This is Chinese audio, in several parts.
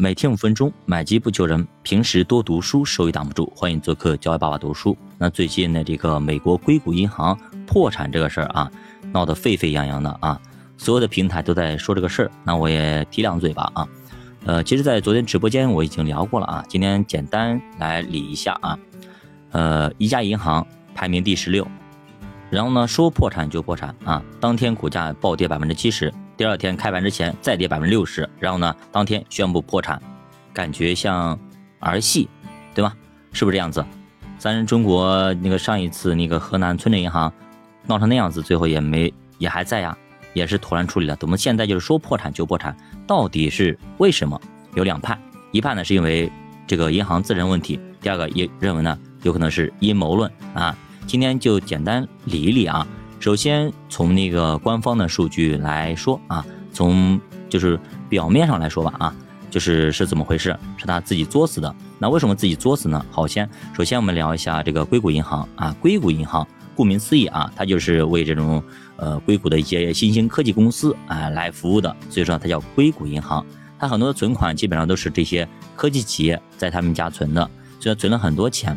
每天五分钟，买机不求人。平时多读书，收益挡不住。欢迎做客教育爸爸读书。那最近呢，这个美国硅谷银行破产这个事儿啊，闹得沸沸扬扬的啊，所有的平台都在说这个事儿。那我也提两嘴吧啊。呃，其实，在昨天直播间我已经聊过了啊，今天简单来理一下啊。呃，一家银行排名第十六，然后呢，说破产就破产啊，当天股价暴跌百分之七十。第二天开盘之前再跌百分之六十，然后呢，当天宣布破产，感觉像儿戏，对吧？是不是这样子？咱中国那个上一次那个河南村镇银行闹成那样子，最后也没也还在呀，也是妥善处理了。怎么现在就是说破产就破产？到底是为什么？有两派，一派呢是因为这个银行自身问题，第二个也认为呢有可能是阴谋论啊。今天就简单理一理啊。首先从那个官方的数据来说啊，从就是表面上来说吧啊，就是是怎么回事？是他自己作死的。那为什么自己作死呢？好，先首先我们聊一下这个硅谷银行啊，硅谷银行顾名思义啊，它就是为这种呃硅谷的一些新兴科技公司啊来服务的，所以说它叫硅谷银行。它很多的存款基本上都是这些科技企业在他们家存的，所以存了很多钱。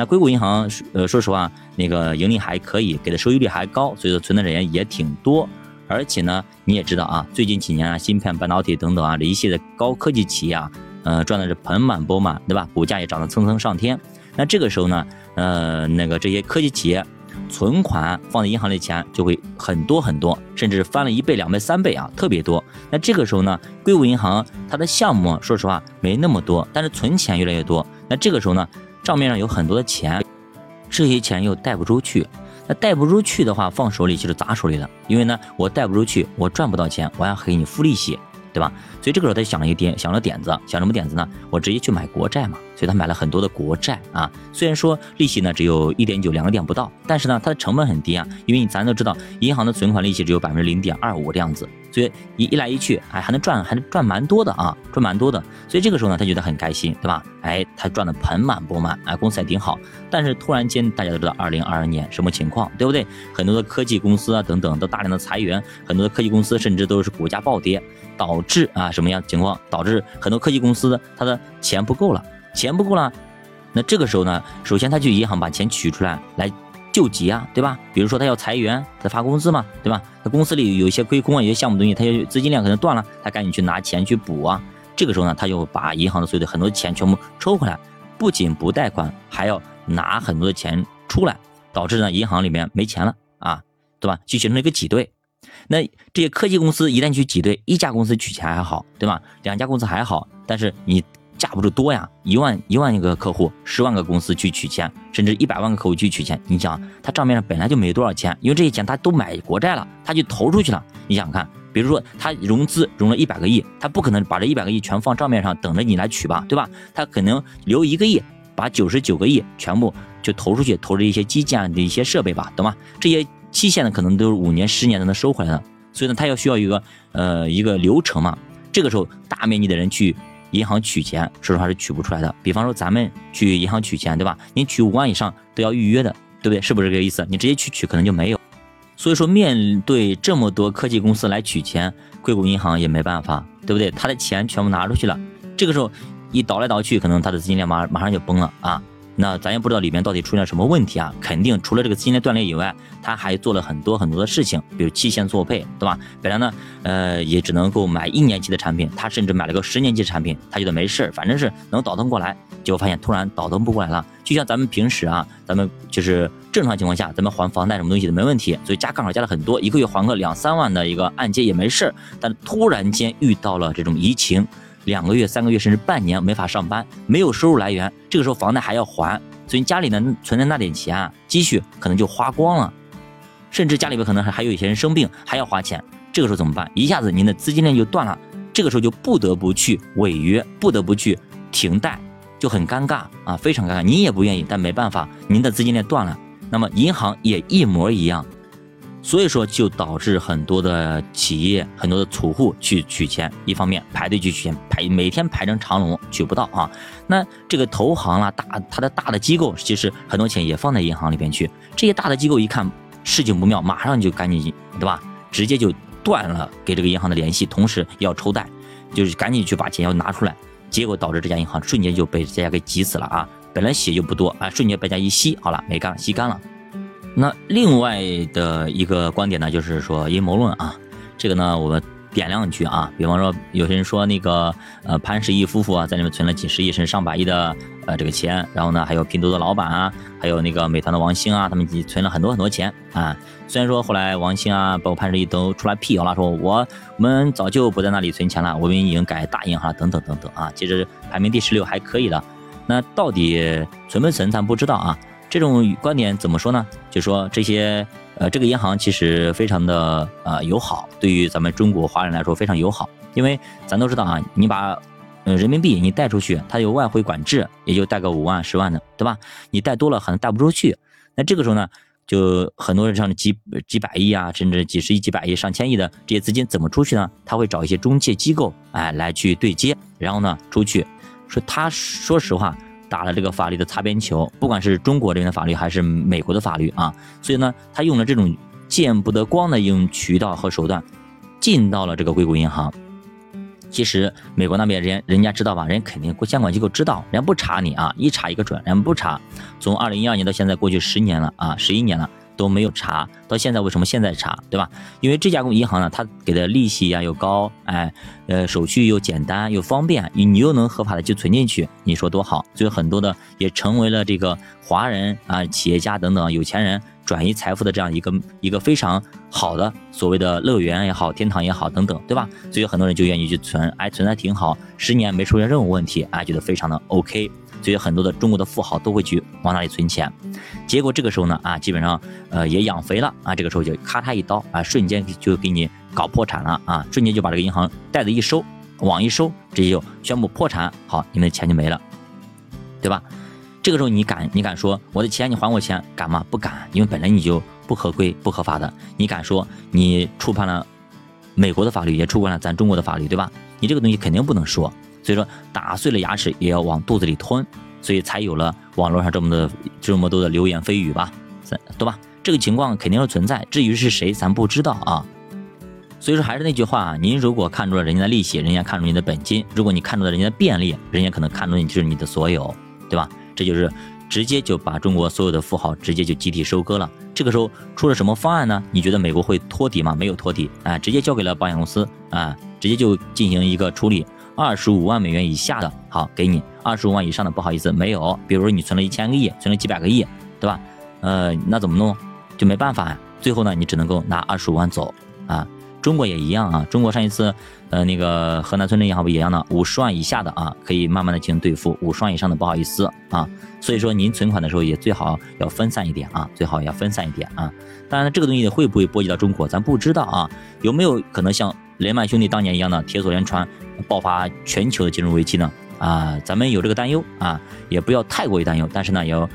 那硅谷银行，呃，说实话，那个盈利还可以，给的收益率还高，所以说存的人也挺多。而且呢，你也知道啊，最近几年啊，芯片、半导体等等啊，这一系列高科技企业啊，呃，赚的是盆满钵满，对吧？股价也涨得蹭蹭上天。那这个时候呢，呃，那个这些科技企业存款放在银行里钱就会很多很多，甚至翻了一倍、两倍、三倍啊，特别多。那这个时候呢，硅谷银行它的项目说实话没那么多，但是存钱越来越多。那这个时候呢？账面上有很多的钱，这些钱又贷不出去，那贷不出去的话，放手里就是砸手里了。因为呢，我贷不出去，我赚不到钱，我要给你付利息，对吧？所以这个时候他想了一点，想了点子，想什么点子呢？我直接去买国债嘛。所以他买了很多的国债啊，虽然说利息呢只有一点九两个点不到，但是呢它的成本很低啊，因为咱都知道银行的存款利息只有百分之零点二五这样子，所以一一来一去，哎还能赚还能赚蛮多的啊，赚蛮多的，所以这个时候呢他觉得很开心，对吧？哎，他赚的盆满钵满，哎，公司也挺好。但是突然间大家都知道二零二二年什么情况，对不对？很多的科技公司啊等等都大量的裁员，很多的科技公司甚至都是股价暴跌，导致啊什么样的情况？导致很多科技公司它的钱不够了。钱不够了，那这个时候呢，首先他去银行把钱取出来来救急啊，对吧？比如说他要裁员，他发工资嘛，对吧？他公司里有一些亏空啊，有些项目东西，他就资金链可能断了，他赶紧去拿钱去补啊。这个时候呢，他就把银行的所有的很多钱全部抽回来，不仅不贷款，还要拿很多的钱出来，导致呢银行里面没钱了啊，对吧？就形成了一个挤兑。那这些科技公司一旦去挤兑，一家公司取钱还好，对吧？两家公司还好，但是你。架不住多呀，一万一万个客户，十万个公司去取钱，甚至一百万个客户去取钱。你想，他账面上本来就没多少钱，因为这些钱他都买国债了，他就投出去了。你想看，比如说他融资融了一百个亿，他不可能把这一百个亿全放账面上等着你来取吧，对吧？他可能留一个亿，把九十九个亿全部就投出去，投着一些基建的一些设备吧，懂吗？这些期限呢，可能都是五年、十年才能收回来的。所以呢，他要需要一个呃一个流程嘛。这个时候，大面积的人去。银行取钱，说实话是取不出来的。比方说咱们去银行取钱，对吧？你取五万以上都要预约的，对不对？是不是这个意思？你直接去取可能就没有。所以说，面对这么多科技公司来取钱，硅谷银行也没办法，对不对？他的钱全部拿出去了，这个时候一倒来倒去，可能他的资金链马马上就崩了啊。那咱也不知道里面到底出现了什么问题啊？肯定除了这个资金链断裂以外，他还做了很多很多的事情，比如期限错配，对吧？本来呢，呃，也只能够买一年期的产品，他甚至买了个十年期的产品，他觉得没事儿反正是能倒腾过来。结果发现突然倒腾不过来了，就像咱们平时啊，咱们就是正常情况下，咱们还房贷什么东西的没问题，所以加杠杆加了很多，一个月还个两三万的一个按揭也没事儿但突然间遇到了这种疫情。两个月、三个月，甚至半年没法上班，没有收入来源，这个时候房贷还要还，所以家里呢存的那点钱啊，积蓄可能就花光了，甚至家里边可能还还有一些人生病，还要花钱，这个时候怎么办？一下子您的资金链就断了，这个时候就不得不去违约，不得不去停贷，就很尴尬啊，非常尴尬。您也不愿意，但没办法，您的资金链断了，那么银行也一模一样。所以说，就导致很多的企业、很多的储户去取钱，一方面排队去取钱，排每天排成长龙，取不到啊。那这个投行啊，大它的大的机构，其实很多钱也放在银行里边去。这些大的机构一看事情不妙，马上就赶紧，对吧？直接就断了给这个银行的联系，同时要抽贷，就是赶紧去把钱要拿出来。结果导致这家银行瞬间就被这家给挤死了啊！本来血就不多啊，瞬间被家一吸，好了，没干了，吸干了。那另外的一个观点呢，就是说阴谋论啊，这个呢，我们点亮一句啊，比方说有些人说那个呃潘石屹夫妇啊，在里面存了几十亿甚至上百亿的呃这个钱，然后呢还有拼多多老板啊，还有那个美团的王兴啊，他们存了很多很多钱啊。虽然说后来王兴啊，包括潘石屹都出来辟谣了，说我我们早就不在那里存钱了，我们已经改大银行了，等等等等啊。其实排名第十六还可以的，那到底存不存咱不知道啊。这种观点怎么说呢？就说这些，呃，这个银行其实非常的呃友好，对于咱们中国华人来说非常友好，因为咱都知道啊，你把，呃，人民币你贷出去，它有外汇管制，也就贷个五万十万的，对吧？你贷多了可能贷不出去，那这个时候呢，就很多人像几几百亿啊，甚至几十亿、几百亿、上千亿的这些资金怎么出去呢？他会找一些中介机构，哎，来去对接，然后呢出去，说他说实话。打了这个法律的擦边球，不管是中国这边的法律还是美国的法律啊，所以呢，他用了这种见不得光的一种渠道和手段，进到了这个硅谷银行。其实美国那边人人家知道吧，人肯定监管机构知道，人家不查你啊，一查一个准，人家不查。从二零一二年到现在过去十年了啊，十一年了。都没有查到现在，为什么现在查，对吧？因为这家公银行呢，它给的利息呀又高，哎，呃，手续又简单又方便，你你又能合法的去存进去，你说多好？所以很多的也成为了这个华人啊、企业家等等有钱人转移财富的这样一个一个非常好的所谓的乐园也好，天堂也好等等，对吧？所以很多人就愿意去存，哎，存的挺好，十年没出现任何问题，哎，觉得非常的 OK。所以很多的中国的富豪都会去往那里存钱，结果这个时候呢，啊，基本上呃也养肥了啊，这个时候就咔嚓一刀啊，瞬间就给你搞破产了啊，瞬间就把这个银行袋子一收，网一收，直接就宣布破产，好，你们的钱就没了，对吧？这个时候你敢你敢说我的钱你还我钱敢吗？不敢，因为本来你就不合规不合法的，你敢说你触犯了美国的法律，也触犯了咱中国的法律，对吧？你这个东西肯定不能说。所以说，打碎了牙齿也要往肚子里吞，所以才有了网络上这么多这么多的流言蜚语吧，对吧？这个情况肯定是存在，至于是谁，咱不知道啊。所以说，还是那句话，您如果看中了人家的利息，人家看中你的本金；如果你看中了人家的便利，人家可能看中你就是你的所有，对吧？这就是直接就把中国所有的富豪直接就集体收割了。这个时候出了什么方案呢？你觉得美国会托底吗？没有托底啊，直接交给了保险公司啊，直接就进行一个处理。二十五万美元以下的，好给你；二十五万以上的，不好意思，没有。比如说你存了一千个亿，存了几百个亿，对吧？呃，那怎么弄？就没办法呀。最后呢，你只能够拿二十五万走啊。中国也一样啊。中国上一次，呃，那个河南村镇银行不一样的，五十万以下的啊，可以慢慢的进行兑付；五十万以上的，不好意思啊。所以说您存款的时候也最好要分散一点啊，最好要分散一点啊。当然，这个东西会不会波及到中国，咱不知道啊。有没有可能像雷曼兄弟当年一样的铁索连船？爆发全球的金融危机呢？啊，咱们有这个担忧啊，也不要太过于担忧，但是呢，也要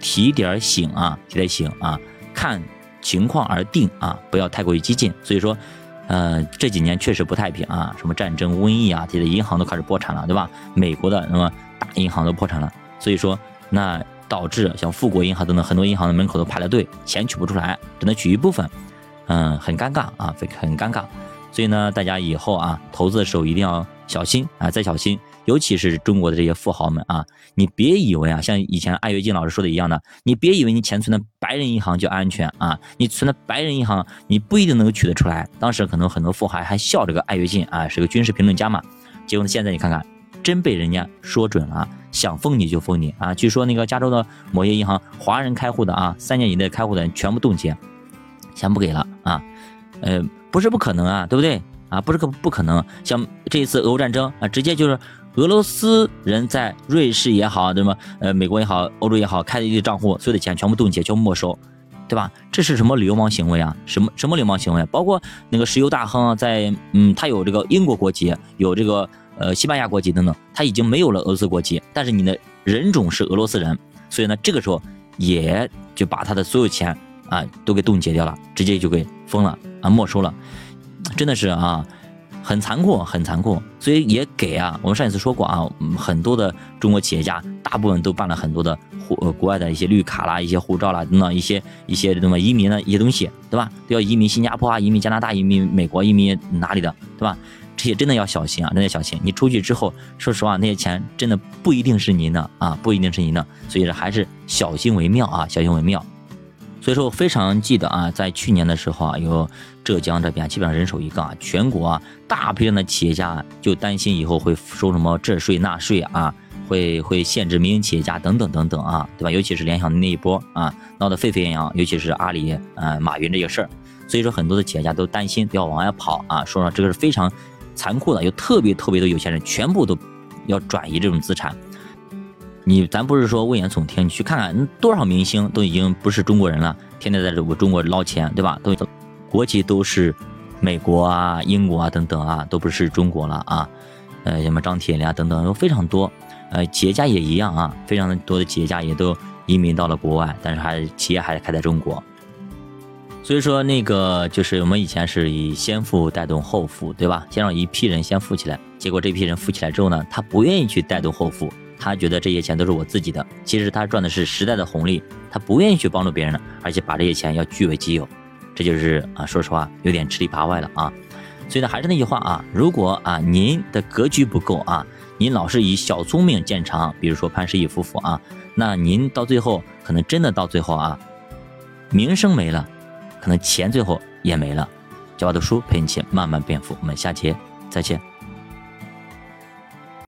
提点醒啊，提点醒啊，看情况而定啊，不要太过于激进。所以说，呃，这几年确实不太平啊，什么战争、瘟疫啊，这些银行都开始破产了，对吧？美国的那么大银行都破产了，所以说，那导致像富国银行等等很多银行的门口都排了队，钱取不出来，只能取一部分，嗯，很尴尬啊，很尴尬。所以呢，大家以后啊，投资的时候一定要小心啊，再小心。尤其是中国的这些富豪们啊，你别以为啊，像以前艾跃进老师说的一样的，你别以为你钱存的白人银行就安全啊，你存的白人银行，你不一定能够取得出来。当时可能很多富豪还笑这个艾跃进啊，是个军事评论家嘛。结果呢，现在你看看，真被人家说准了，想封你就封你啊。据说那个加州的某些银行，华人开户的啊，三年以内开户的全部冻结，钱不给了啊，呃。不是不可能啊，对不对啊？不是可不可能。像这一次俄乌战争啊，直接就是俄罗斯人在瑞士也好，对吗？呃，美国也好，欧洲也好，开的一个账户，所有的钱全部冻结，全部没收，对吧？这是什么流氓行为啊？什么什么流氓行为？包括那个石油大亨在，嗯，他有这个英国国籍，有这个呃西班牙国籍等等，他已经没有了俄罗斯国籍，但是你的人种是俄罗斯人，所以呢，这个时候也就把他的所有钱啊都给冻结掉了，直接就给封了。啊，没收了，真的是啊，很残酷，很残酷。所以也给啊，我们上一次说过啊，很多的中国企业家，大部分都办了很多的户国外的一些绿卡啦、一些护照啦等等一些一些什么移民的一些东西，对吧？都要移民新加坡啊，移民加拿大，移民美国，移民哪里的，对吧？这些真的要小心啊，真的要小心。你出去之后，说实话，那些钱真的不一定是您的啊，不一定是您的，所以还是小心为妙啊，小心为妙。所以说我非常记得啊，在去年的时候啊，有浙江这边基本上人手一个啊，全国啊大批量的企业家就担心以后会收什么这税那税啊，会会限制民营企业家等等等等啊，对吧？尤其是联想的那一波啊，闹得沸沸扬扬，尤其是阿里啊马云这个事儿，所以说很多的企业家都担心要往外跑啊，说说这个是非常残酷的，有特别特别多有钱人全部都要转移这种资产。你咱不是说危言耸听，你去看看多少明星都已经不是中国人了，天天在这我中国捞钱，对吧？都国籍都是美国啊、英国啊等等啊，都不是中国了啊。呃，什么张铁林啊等等都非常多。呃，企业家也一样啊，非常多的企业家也都移民到了国外，但是还企业还是开在中国。所以说那个就是我们以前是以先富带动后富，对吧？先让一批人先富起来，结果这批人富起来之后呢，他不愿意去带动后富。他觉得这些钱都是我自己的，其实他赚的是时代的红利，他不愿意去帮助别人了，而且把这些钱要据为己有，这就是啊，说实话有点吃里扒外了啊。所以呢，还是那句话啊，如果啊您的格局不够啊，您老是以小聪明见长，比如说潘石屹夫妇啊，那您到最后可能真的到最后啊，名声没了，可能钱最后也没了。教的书陪你一起慢慢变富，我们下节再见。